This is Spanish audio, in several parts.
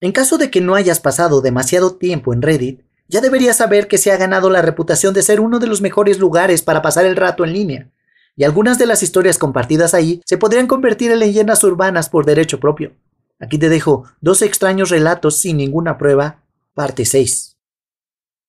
En caso de que no hayas pasado demasiado tiempo en Reddit, ya deberías saber que se ha ganado la reputación de ser uno de los mejores lugares para pasar el rato en línea, y algunas de las historias compartidas ahí se podrían convertir en leyendas urbanas por derecho propio. Aquí te dejo dos extraños relatos sin ninguna prueba, parte 6.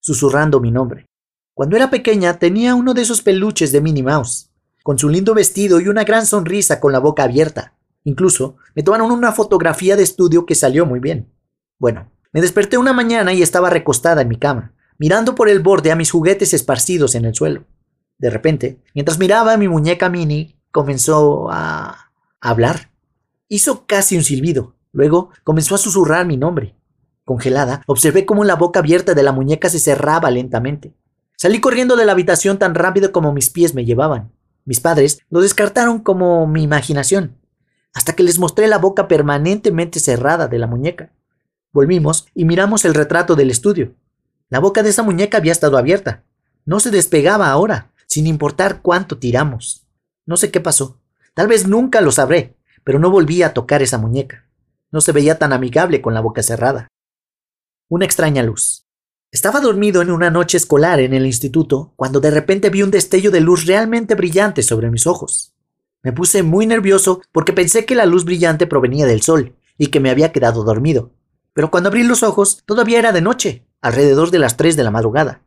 Susurrando mi nombre. Cuando era pequeña tenía uno de esos peluches de Minnie Mouse, con su lindo vestido y una gran sonrisa con la boca abierta. Incluso me tomaron una fotografía de estudio que salió muy bien. Bueno, me desperté una mañana y estaba recostada en mi cama, mirando por el borde a mis juguetes esparcidos en el suelo. De repente, mientras miraba a mi muñeca Minnie, comenzó a hablar. Hizo casi un silbido. Luego comenzó a susurrar mi nombre. Congelada, observé cómo la boca abierta de la muñeca se cerraba lentamente. Salí corriendo de la habitación tan rápido como mis pies me llevaban. Mis padres lo descartaron como mi imaginación hasta que les mostré la boca permanentemente cerrada de la muñeca. Volvimos y miramos el retrato del estudio. La boca de esa muñeca había estado abierta. No se despegaba ahora, sin importar cuánto tiramos. No sé qué pasó. Tal vez nunca lo sabré, pero no volví a tocar esa muñeca. No se veía tan amigable con la boca cerrada. Una extraña luz. Estaba dormido en una noche escolar en el instituto cuando de repente vi un destello de luz realmente brillante sobre mis ojos. Me puse muy nervioso porque pensé que la luz brillante provenía del sol y que me había quedado dormido. Pero cuando abrí los ojos todavía era de noche, alrededor de las 3 de la madrugada.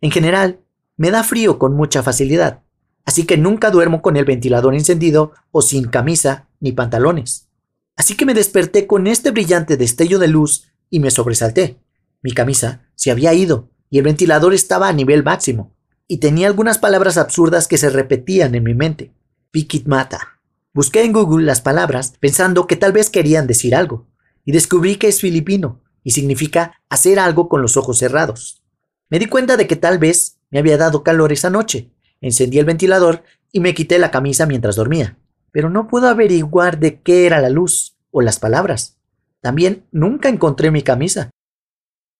En general, me da frío con mucha facilidad, así que nunca duermo con el ventilador encendido o sin camisa ni pantalones. Así que me desperté con este brillante destello de luz y me sobresalté. Mi camisa se había ido y el ventilador estaba a nivel máximo, y tenía algunas palabras absurdas que se repetían en mi mente. Mata. Busqué en Google las palabras pensando que tal vez querían decir algo, y descubrí que es filipino y significa hacer algo con los ojos cerrados. Me di cuenta de que tal vez me había dado calor esa noche. Encendí el ventilador y me quité la camisa mientras dormía, pero no puedo averiguar de qué era la luz o las palabras. También nunca encontré mi camisa.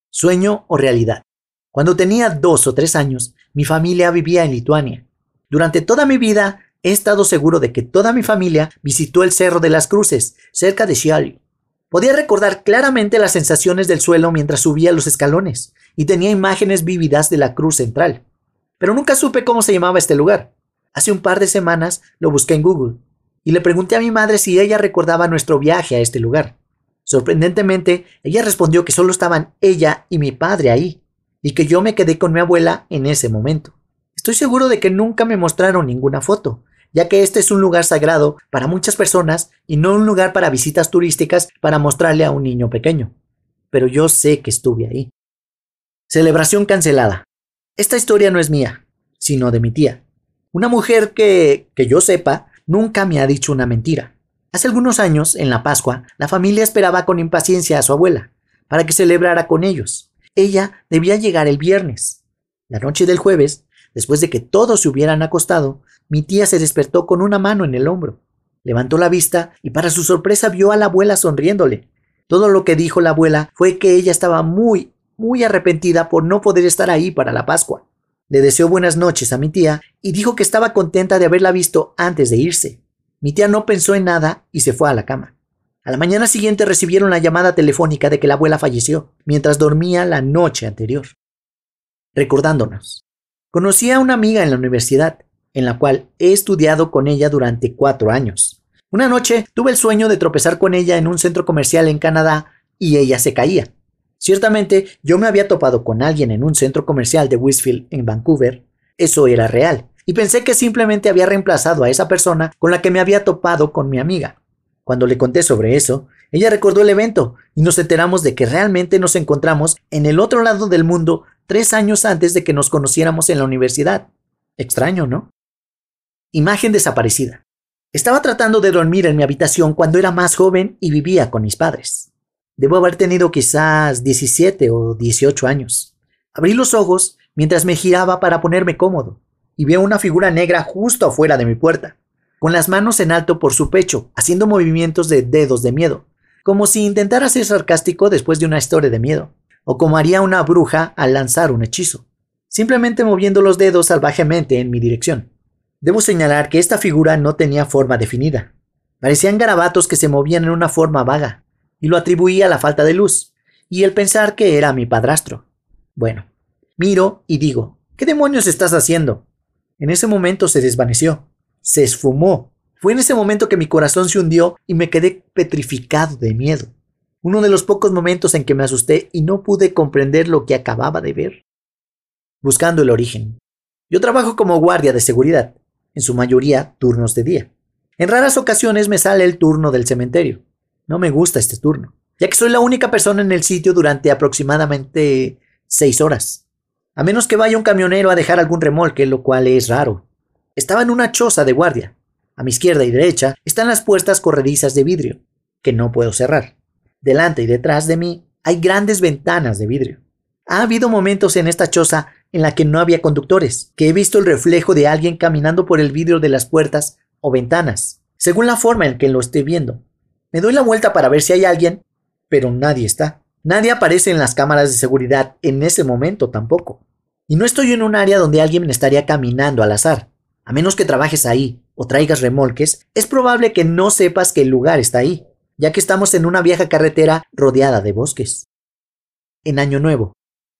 Sueño o realidad. Cuando tenía dos o tres años, mi familia vivía en Lituania. Durante toda mi vida he estado seguro de que toda mi familia visitó el Cerro de las Cruces, cerca de Xiali. Podía recordar claramente las sensaciones del suelo mientras subía los escalones, y tenía imágenes vívidas de la cruz central. Pero nunca supe cómo se llamaba este lugar. Hace un par de semanas lo busqué en Google, y le pregunté a mi madre si ella recordaba nuestro viaje a este lugar. Sorprendentemente, ella respondió que solo estaban ella y mi padre ahí, y que yo me quedé con mi abuela en ese momento. Estoy seguro de que nunca me mostraron ninguna foto, ya que este es un lugar sagrado para muchas personas y no un lugar para visitas turísticas para mostrarle a un niño pequeño. Pero yo sé que estuve ahí. Celebración cancelada. Esta historia no es mía, sino de mi tía. Una mujer que, que yo sepa, nunca me ha dicho una mentira. Hace algunos años, en la Pascua, la familia esperaba con impaciencia a su abuela, para que celebrara con ellos. Ella debía llegar el viernes. La noche del jueves, Después de que todos se hubieran acostado, mi tía se despertó con una mano en el hombro. Levantó la vista y para su sorpresa vio a la abuela sonriéndole. Todo lo que dijo la abuela fue que ella estaba muy, muy arrepentida por no poder estar ahí para la Pascua. Le deseó buenas noches a mi tía y dijo que estaba contenta de haberla visto antes de irse. Mi tía no pensó en nada y se fue a la cama. A la mañana siguiente recibieron la llamada telefónica de que la abuela falleció mientras dormía la noche anterior. Recordándonos. Conocí a una amiga en la universidad, en la cual he estudiado con ella durante cuatro años. Una noche tuve el sueño de tropezar con ella en un centro comercial en Canadá y ella se caía. Ciertamente yo me había topado con alguien en un centro comercial de Westfield en Vancouver. Eso era real. Y pensé que simplemente había reemplazado a esa persona con la que me había topado con mi amiga. Cuando le conté sobre eso, ella recordó el evento y nos enteramos de que realmente nos encontramos en el otro lado del mundo tres años antes de que nos conociéramos en la universidad. Extraño, ¿no? Imagen desaparecida. Estaba tratando de dormir en mi habitación cuando era más joven y vivía con mis padres. Debo haber tenido quizás 17 o 18 años. Abrí los ojos mientras me giraba para ponerme cómodo y veo una figura negra justo afuera de mi puerta, con las manos en alto por su pecho, haciendo movimientos de dedos de miedo, como si intentara ser sarcástico después de una historia de miedo o como haría una bruja al lanzar un hechizo, simplemente moviendo los dedos salvajemente en mi dirección. Debo señalar que esta figura no tenía forma definida. Parecían garabatos que se movían en una forma vaga, y lo atribuí a la falta de luz, y el pensar que era mi padrastro. Bueno, miro y digo, ¿qué demonios estás haciendo? En ese momento se desvaneció, se esfumó. Fue en ese momento que mi corazón se hundió y me quedé petrificado de miedo. Uno de los pocos momentos en que me asusté y no pude comprender lo que acababa de ver. Buscando el origen. Yo trabajo como guardia de seguridad, en su mayoría turnos de día. En raras ocasiones me sale el turno del cementerio. No me gusta este turno, ya que soy la única persona en el sitio durante aproximadamente seis horas. A menos que vaya un camionero a dejar algún remolque, lo cual es raro. Estaba en una choza de guardia. A mi izquierda y derecha están las puertas corredizas de vidrio, que no puedo cerrar. Delante y detrás de mí hay grandes ventanas de vidrio. Ha habido momentos en esta choza en la que no había conductores, que he visto el reflejo de alguien caminando por el vidrio de las puertas o ventanas, según la forma en que lo esté viendo. Me doy la vuelta para ver si hay alguien, pero nadie está. Nadie aparece en las cámaras de seguridad en ese momento tampoco. Y no estoy en un área donde alguien estaría caminando al azar. A menos que trabajes ahí o traigas remolques, es probable que no sepas que el lugar está ahí, ya que estamos en una vieja carretera rodeada de bosques. En Año Nuevo.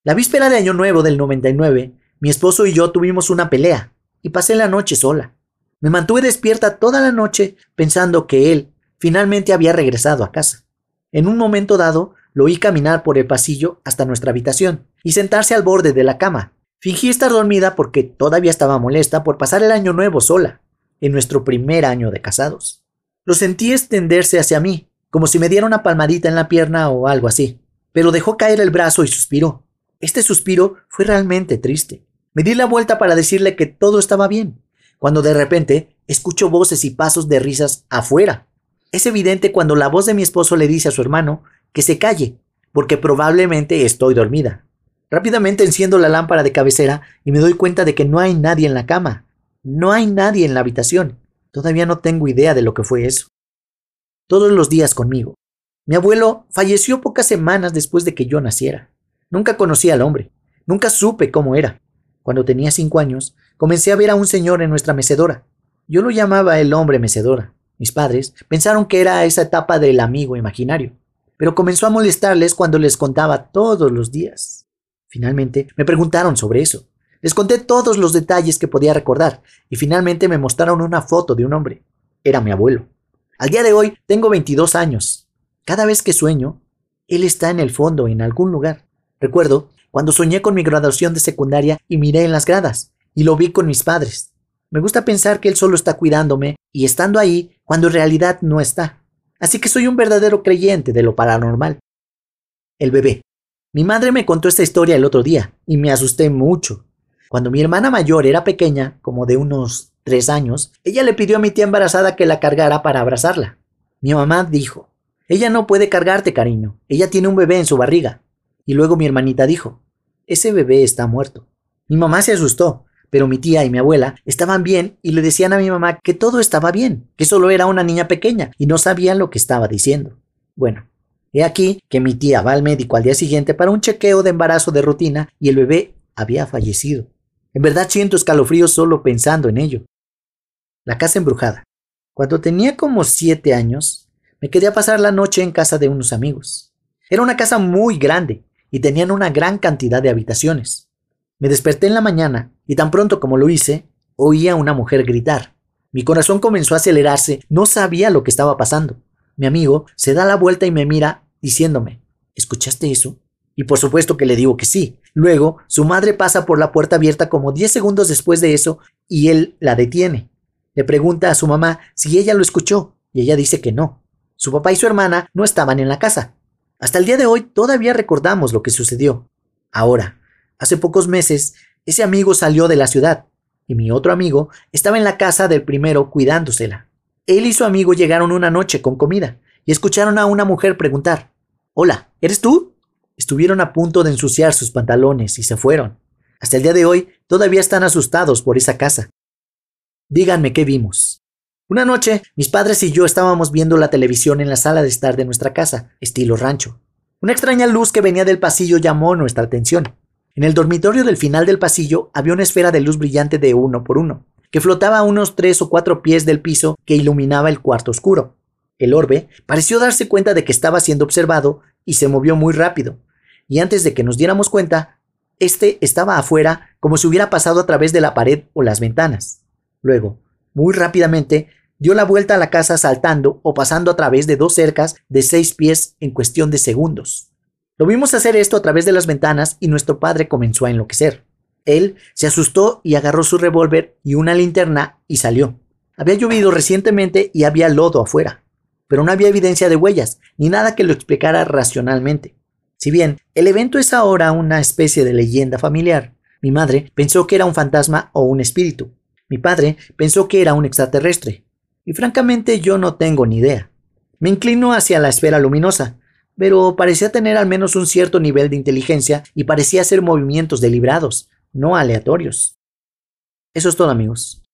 La víspera de Año Nuevo del 99, mi esposo y yo tuvimos una pelea y pasé la noche sola. Me mantuve despierta toda la noche pensando que él finalmente había regresado a casa. En un momento dado, lo oí caminar por el pasillo hasta nuestra habitación y sentarse al borde de la cama. Fingí estar dormida porque todavía estaba molesta por pasar el año nuevo sola, en nuestro primer año de casados. Lo sentí extenderse hacia mí, como si me diera una palmadita en la pierna o algo así, pero dejó caer el brazo y suspiró. Este suspiro fue realmente triste. Me di la vuelta para decirle que todo estaba bien, cuando de repente escucho voces y pasos de risas afuera. Es evidente cuando la voz de mi esposo le dice a su hermano que se calle, porque probablemente estoy dormida. Rápidamente enciendo la lámpara de cabecera y me doy cuenta de que no hay nadie en la cama. No hay nadie en la habitación. Todavía no tengo idea de lo que fue eso. Todos los días conmigo. Mi abuelo falleció pocas semanas después de que yo naciera. Nunca conocí al hombre. Nunca supe cómo era. Cuando tenía cinco años, comencé a ver a un señor en nuestra mecedora. Yo lo llamaba el hombre mecedora. Mis padres pensaron que era esa etapa del amigo imaginario, pero comenzó a molestarles cuando les contaba todos los días. Finalmente me preguntaron sobre eso. Les conté todos los detalles que podía recordar y finalmente me mostraron una foto de un hombre. Era mi abuelo. Al día de hoy tengo 22 años. Cada vez que sueño, él está en el fondo, en algún lugar. Recuerdo cuando soñé con mi graduación de secundaria y miré en las gradas, y lo vi con mis padres. Me gusta pensar que Él solo está cuidándome y estando ahí cuando en realidad no está. Así que soy un verdadero creyente de lo paranormal. El bebé. Mi madre me contó esta historia el otro día y me asusté mucho. Cuando mi hermana mayor era pequeña, como de unos tres años, ella le pidió a mi tía embarazada que la cargara para abrazarla. Mi mamá dijo, ella no puede cargarte, cariño, ella tiene un bebé en su barriga. Y luego mi hermanita dijo, ese bebé está muerto. Mi mamá se asustó, pero mi tía y mi abuela estaban bien y le decían a mi mamá que todo estaba bien, que solo era una niña pequeña y no sabían lo que estaba diciendo. Bueno, he aquí que mi tía va al médico al día siguiente para un chequeo de embarazo de rutina y el bebé había fallecido. En verdad siento escalofríos solo pensando en ello. La casa embrujada. Cuando tenía como siete años, me quedé a pasar la noche en casa de unos amigos. Era una casa muy grande y tenían una gran cantidad de habitaciones. Me desperté en la mañana y tan pronto como lo hice, oí a una mujer gritar. Mi corazón comenzó a acelerarse, no sabía lo que estaba pasando. Mi amigo se da la vuelta y me mira diciéndome, ¿escuchaste eso? Y por supuesto que le digo que sí. Luego, su madre pasa por la puerta abierta como 10 segundos después de eso y él la detiene. Le pregunta a su mamá si ella lo escuchó y ella dice que no. Su papá y su hermana no estaban en la casa. Hasta el día de hoy todavía recordamos lo que sucedió. Ahora, Hace pocos meses, ese amigo salió de la ciudad y mi otro amigo estaba en la casa del primero cuidándosela. Él y su amigo llegaron una noche con comida y escucharon a una mujer preguntar, Hola, ¿eres tú? Estuvieron a punto de ensuciar sus pantalones y se fueron. Hasta el día de hoy todavía están asustados por esa casa. Díganme qué vimos. Una noche, mis padres y yo estábamos viendo la televisión en la sala de estar de nuestra casa, estilo rancho. Una extraña luz que venía del pasillo llamó nuestra atención. En el dormitorio del final del pasillo había una esfera de luz brillante de uno por uno, que flotaba a unos tres o cuatro pies del piso que iluminaba el cuarto oscuro. El orbe pareció darse cuenta de que estaba siendo observado y se movió muy rápido, y antes de que nos diéramos cuenta, este estaba afuera como si hubiera pasado a través de la pared o las ventanas. Luego, muy rápidamente, dio la vuelta a la casa saltando o pasando a través de dos cercas de seis pies en cuestión de segundos. Lo vimos hacer esto a través de las ventanas y nuestro padre comenzó a enloquecer. Él se asustó y agarró su revólver y una linterna y salió. Había llovido recientemente y había lodo afuera, pero no había evidencia de huellas ni nada que lo explicara racionalmente. Si bien el evento es ahora una especie de leyenda familiar, mi madre pensó que era un fantasma o un espíritu. Mi padre pensó que era un extraterrestre. Y francamente yo no tengo ni idea. Me inclino hacia la esfera luminosa, pero parecía tener al menos un cierto nivel de inteligencia y parecía hacer movimientos deliberados, no aleatorios. Eso es todo amigos.